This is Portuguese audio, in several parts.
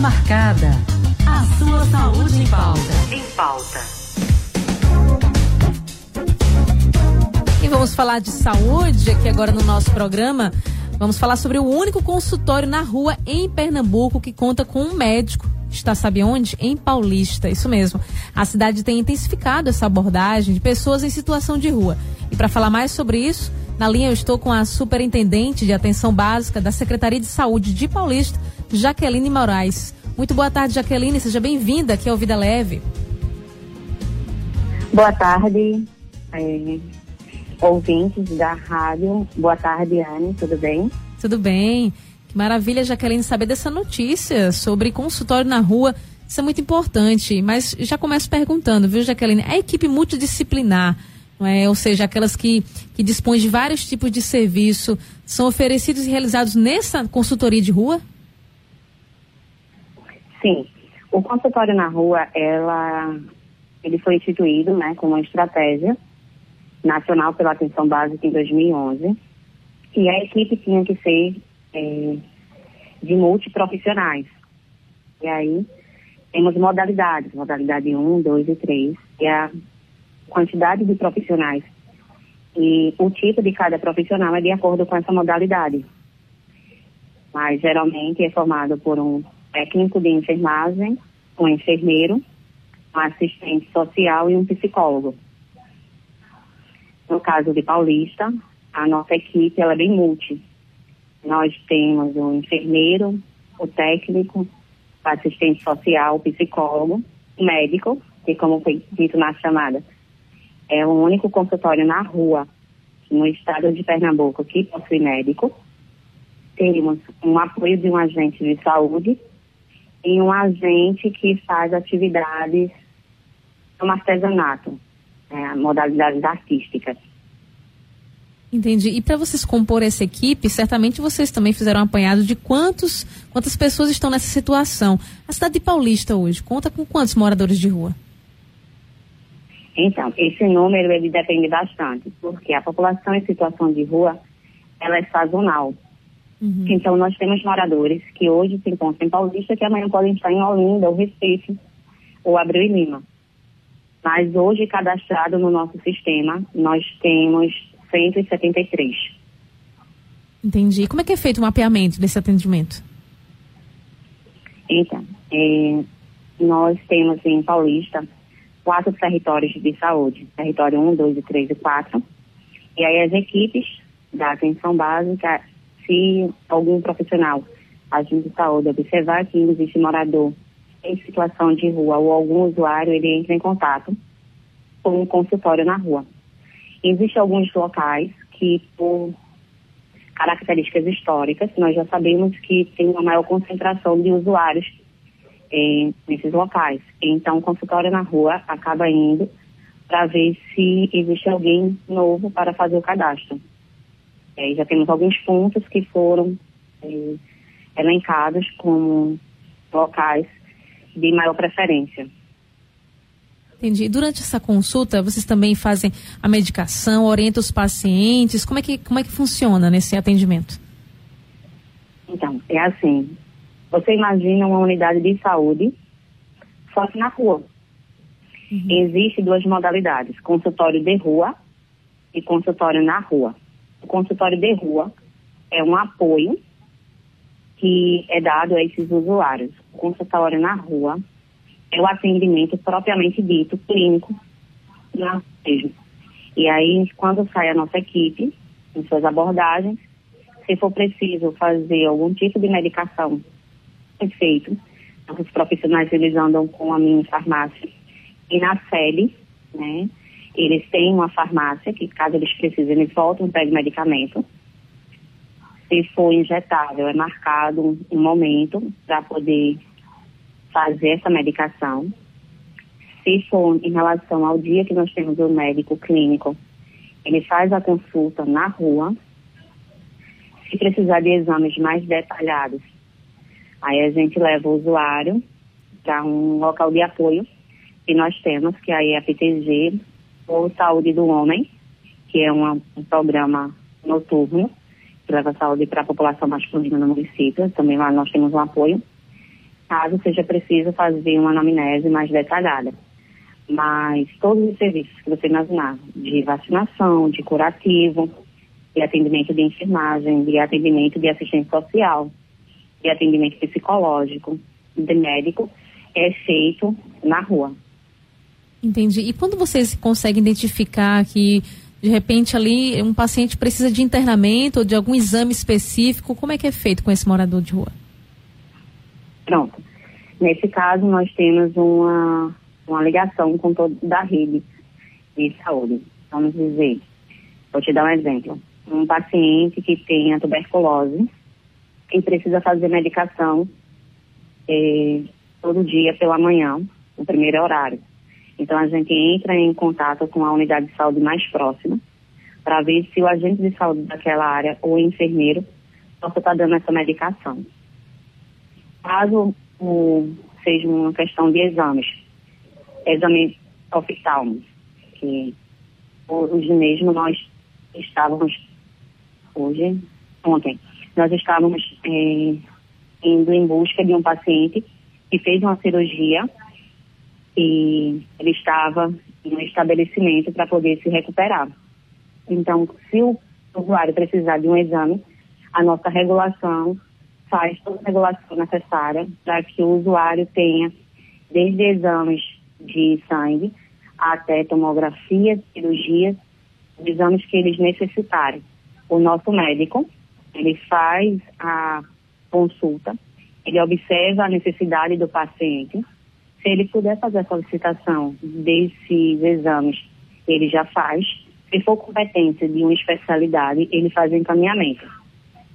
marcada. A sua saúde em pauta. Em pauta. E vamos falar de saúde aqui agora no nosso programa. Vamos falar sobre o único consultório na rua em Pernambuco que conta com um médico. Está, sabe onde? Em Paulista, isso mesmo. A cidade tem intensificado essa abordagem de pessoas em situação de rua. E para falar mais sobre isso, na linha eu estou com a superintendente de atenção básica da Secretaria de Saúde de Paulista, Jaqueline Moraes. Muito boa tarde, Jaqueline. Seja bem-vinda aqui ao Vida Leve. Boa tarde, é, ouvintes da rádio. Boa tarde, Anne. Tudo bem? Tudo bem. Que maravilha, Jaqueline, saber dessa notícia sobre consultório na rua. Isso é muito importante. Mas já começo perguntando, viu, Jaqueline? A equipe multidisciplinar, é? ou seja, aquelas que, que dispõem de vários tipos de serviço, são oferecidos e realizados nessa consultoria de rua? Sim. O consultório na rua, ela, ele foi instituído né, como uma estratégia nacional pela atenção básica em 2011 e a equipe tinha que ser é, de multiprofissionais. E aí temos modalidades, modalidade 1, 2 e 3, e a quantidade de profissionais. E o tipo de cada profissional é de acordo com essa modalidade. Mas geralmente é formado por um técnico de enfermagem, um enfermeiro, um assistente social e um psicólogo. No caso de Paulista, a nossa equipe ela é bem multi. Nós temos o enfermeiro, o técnico, o assistente social, o psicólogo, o médico, que como foi dito na chamada, é o único consultório na rua no estado de Pernambuco que possui médico. Temos um apoio de um agente de saúde e um agente que faz atividades no artesanato, é, modalidades artísticas. Entendi. E para vocês compor essa equipe, certamente vocês também fizeram um apanhado de quantos, quantas pessoas estão nessa situação. A cidade de Paulista hoje conta com quantos moradores de rua? Então, esse número ele depende bastante, porque a população em situação de rua ela é sazonal. Uhum. Então, nós temos moradores que hoje se encontram em Paulista, que amanhã podem estar em Olinda, ou Recife, ou Abreu e Lima. Mas hoje, cadastrado no nosso sistema, nós temos 173. Entendi. Como é que é feito o mapeamento desse atendimento? Então, é, nós temos em Paulista quatro territórios de saúde, território 1, 2, 3 e 4. E aí as equipes da atenção básica se algum profissional agente de saúde observar que existe morador em situação de rua ou algum usuário, ele entra em contato com um consultório na rua. Existem alguns locais que, por características históricas, nós já sabemos que tem uma maior concentração de usuários eh, nesses locais. Então, o consultório na rua acaba indo para ver se existe alguém novo para fazer o cadastro. É, já temos alguns pontos que foram é, elencados como locais de maior preferência. Entendi. Durante essa consulta, vocês também fazem a medicação, orientam os pacientes? Como é que, como é que funciona nesse atendimento? Então, é assim. Você imagina uma unidade de saúde, só que na rua. Uhum. Existem duas modalidades, consultório de rua e consultório na rua. O consultório de rua é um apoio que é dado a esses usuários. O consultório na rua é o atendimento propriamente dito, clínico, na mesmo. E aí, quando sai a nossa equipe, em suas abordagens, se for preciso fazer algum tipo de medicação, é feito. Os profissionais, eles andam com a minha farmácia. E na sede, né, eles têm uma farmácia que, caso eles precisem, eles voltam e pegam medicamento. Se for injetável, é marcado um, momento para poder fazer essa medicação. Se for em relação ao dia que nós temos o médico clínico, ele faz a consulta na rua. Se precisar de exames mais detalhados, aí a gente leva o usuário para um local de apoio que nós temos, que aí é a PTG, ou Saúde do Homem, que é uma, um programa noturno que leva saúde para a população masculina no município. Também lá nós temos um apoio. caso seja preciso fazer uma anamnese mais detalhada. Mas todos os serviços que você imaginar, de vacinação, de curativo, de atendimento de enfermagem, de atendimento de assistência social, de atendimento psicológico, de médico, é feito na rua. Entendi. E quando vocês conseguem identificar que de repente ali um paciente precisa de internamento ou de algum exame específico, como é que é feito com esse morador de rua? Pronto. Nesse caso, nós temos uma, uma ligação com toda da rede de saúde. Vamos dizer, vou te dar um exemplo. Um paciente que tenha tuberculose e precisa fazer medicação eh, todo dia pela manhã, no primeiro horário. Então a gente entra em contato com a unidade de saúde mais próxima para ver se o agente de saúde daquela área ou enfermeiro possa estar dando essa medicação. Caso seja uma questão de exames, exame oftalmo, que hoje mesmo nós estávamos, hoje, ontem, nós estávamos eh, indo em busca de um paciente que fez uma cirurgia e ele estava em um estabelecimento para poder se recuperar. Então, se o usuário precisar de um exame, a nossa regulação faz toda a regulação necessária para que o usuário tenha desde exames de sangue até tomografia, cirurgia, exames que eles necessitarem. O nosso médico, ele faz a consulta, ele observa a necessidade do paciente, se ele puder fazer a solicitação desses exames, ele já faz. Se for competência de uma especialidade, ele faz encaminhamento.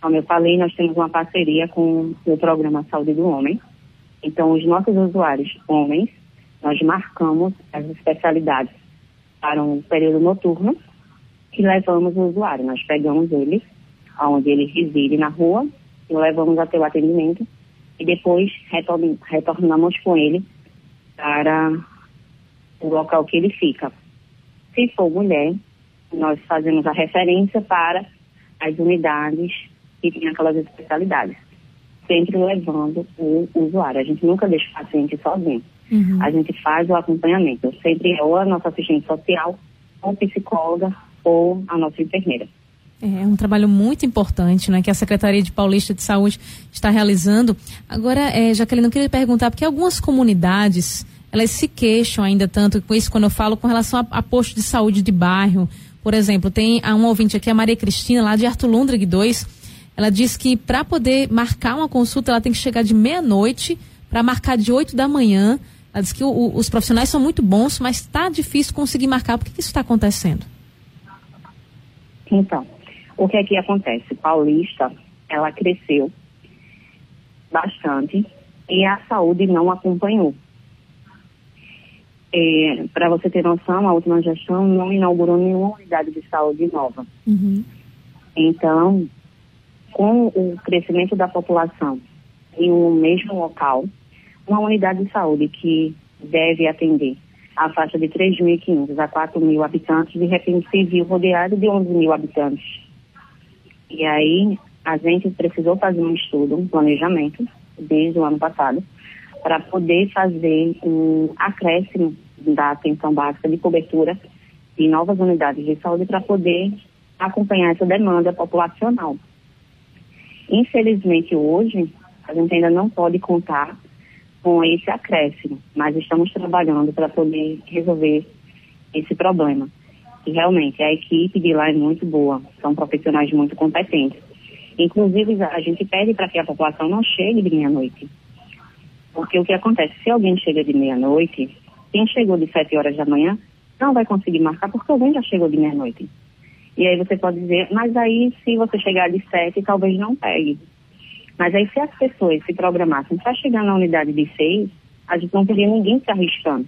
Como eu falei, nós temos uma parceria com o programa Saúde do Homem. Então, os nossos usuários homens, nós marcamos as especialidades para um período noturno e levamos o usuário. Nós pegamos ele, aonde ele reside na rua, e levamos até o atendimento e depois retornamos com ele para o local que ele fica. Se for mulher, nós fazemos a referência para as unidades que têm aquelas especialidades, sempre levando o usuário. A gente nunca deixa o paciente sozinho. Uhum. A gente faz o acompanhamento. Sempre é ou a nossa assistente social, ou psicóloga, ou a nossa enfermeira. É um trabalho muito importante, né, que a Secretaria de Paulista de Saúde está realizando. Agora, é, Jaqueline, eu queria perguntar, porque algumas comunidades, elas se queixam ainda tanto com isso quando eu falo com relação a, a posto de saúde de bairro. Por exemplo, tem um ouvinte aqui, a Maria Cristina, lá de Arthur Lundrig 2. Ela diz que para poder marcar uma consulta, ela tem que chegar de meia-noite para marcar de 8 da manhã. Ela diz que o, os profissionais são muito bons, mas está difícil conseguir marcar. Por que, que isso está acontecendo? Então, o que é que acontece? Paulista, ela cresceu bastante e a saúde não acompanhou. É, Para você ter noção, a última gestão não inaugurou nenhuma unidade de saúde nova. Uhum. Então, com o crescimento da população em um mesmo local, uma unidade de saúde que deve atender a faixa de 3.500 a 4.000 habitantes, de repente se viu rodeado de 11 mil habitantes. E aí a gente precisou fazer um estudo, um planejamento, desde o ano passado, para poder fazer um acréscimo da atenção básica de cobertura de novas unidades de saúde para poder acompanhar essa demanda populacional. Infelizmente, hoje, a gente ainda não pode contar com esse acréscimo, mas estamos trabalhando para poder resolver esse problema. E realmente a equipe de lá é muito boa, são profissionais muito competentes. Inclusive, a gente pede para que a população não chegue de meia-noite. Porque o que acontece? Se alguém chega de meia-noite, quem chegou de sete horas da manhã não vai conseguir marcar porque alguém já chegou de meia-noite. E aí você pode dizer, mas aí se você chegar de sete, talvez não pegue. Mas aí se as pessoas se programassem para chegar na unidade de seis, a gente não teria ninguém se arriscando.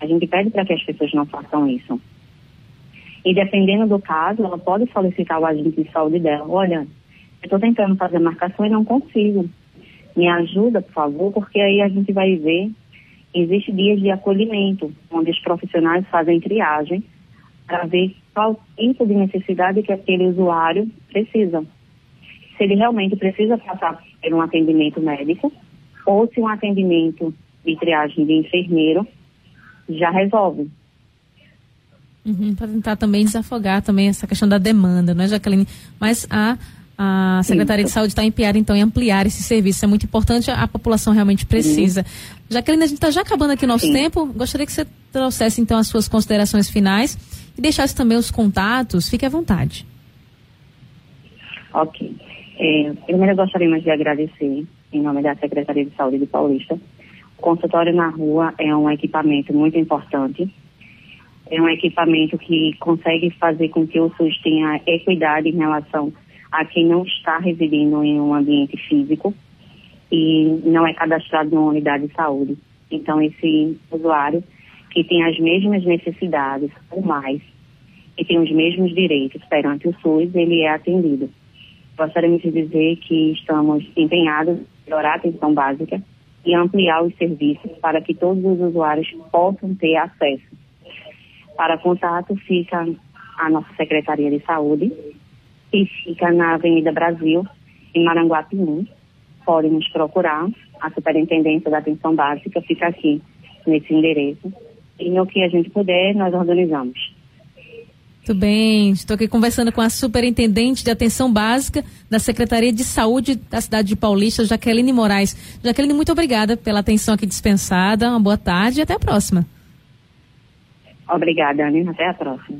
A gente pede para que as pessoas não façam isso. E dependendo do caso, ela pode solicitar o agente de saúde dela. Olha, eu estou tentando fazer marcação e não consigo. Me ajuda, por favor, porque aí a gente vai ver. Existem dias de acolhimento, onde os profissionais fazem triagem para ver qual tipo de necessidade que aquele usuário precisa. Se ele realmente precisa passar por um atendimento médico, ou se um atendimento de triagem de enfermeiro já resolve. Uhum, para tentar também desafogar também essa questão da demanda, não é, Jaqueline? Mas a, a Secretaria de Saúde está empenhada, então, em ampliar esse serviço. É muito importante, a, a população realmente precisa. Sim. Jaqueline, a gente está já acabando aqui o nosso Sim. tempo. Gostaria que você trouxesse, então, as suas considerações finais e deixasse também os contatos. Fique à vontade. Ok. É, primeiro, gostaríamos de agradecer, em nome da Secretaria de Saúde de Paulista. O consultório na rua é um equipamento muito importante é um equipamento que consegue fazer com que o SUS tenha equidade em relação a quem não está residindo em um ambiente físico e não é cadastrado numa unidade de saúde. Então, esse usuário que tem as mesmas necessidades ou mais e tem os mesmos direitos perante o SUS, ele é atendido. Gostaríamos de dizer que estamos empenhados em melhorar a atenção básica e ampliar os serviços para que todos os usuários possam ter acesso para contato fica a nossa Secretaria de Saúde, que fica na Avenida Brasil, em Maranguapinim. Podem nos procurar. A Superintendência da Atenção Básica fica aqui, nesse endereço. E no que a gente puder, nós organizamos. Muito bem, estou aqui conversando com a Superintendente de Atenção Básica da Secretaria de Saúde da cidade de Paulista, Jaqueline Moraes. Jaqueline, muito obrigada pela atenção aqui dispensada. Uma boa tarde e até a próxima. Obrigada, Anne. Até a próxima.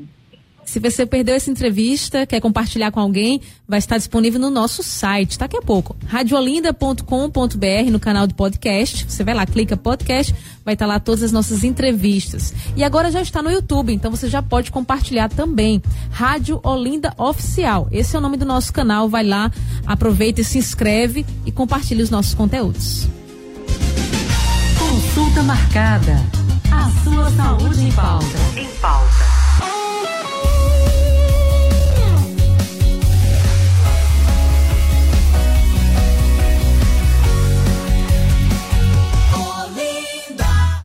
Se você perdeu essa entrevista, quer compartilhar com alguém, vai estar disponível no nosso site daqui a pouco. radiolinda.com.br no canal do podcast. Você vai lá, clica podcast, vai estar lá todas as nossas entrevistas. E agora já está no YouTube, então você já pode compartilhar também. Rádio Olinda Oficial. Esse é o nome do nosso canal. Vai lá, aproveita e se inscreve e compartilhe os nossos conteúdos. Consulta marcada. A sua saúde em pauta. Em pauta.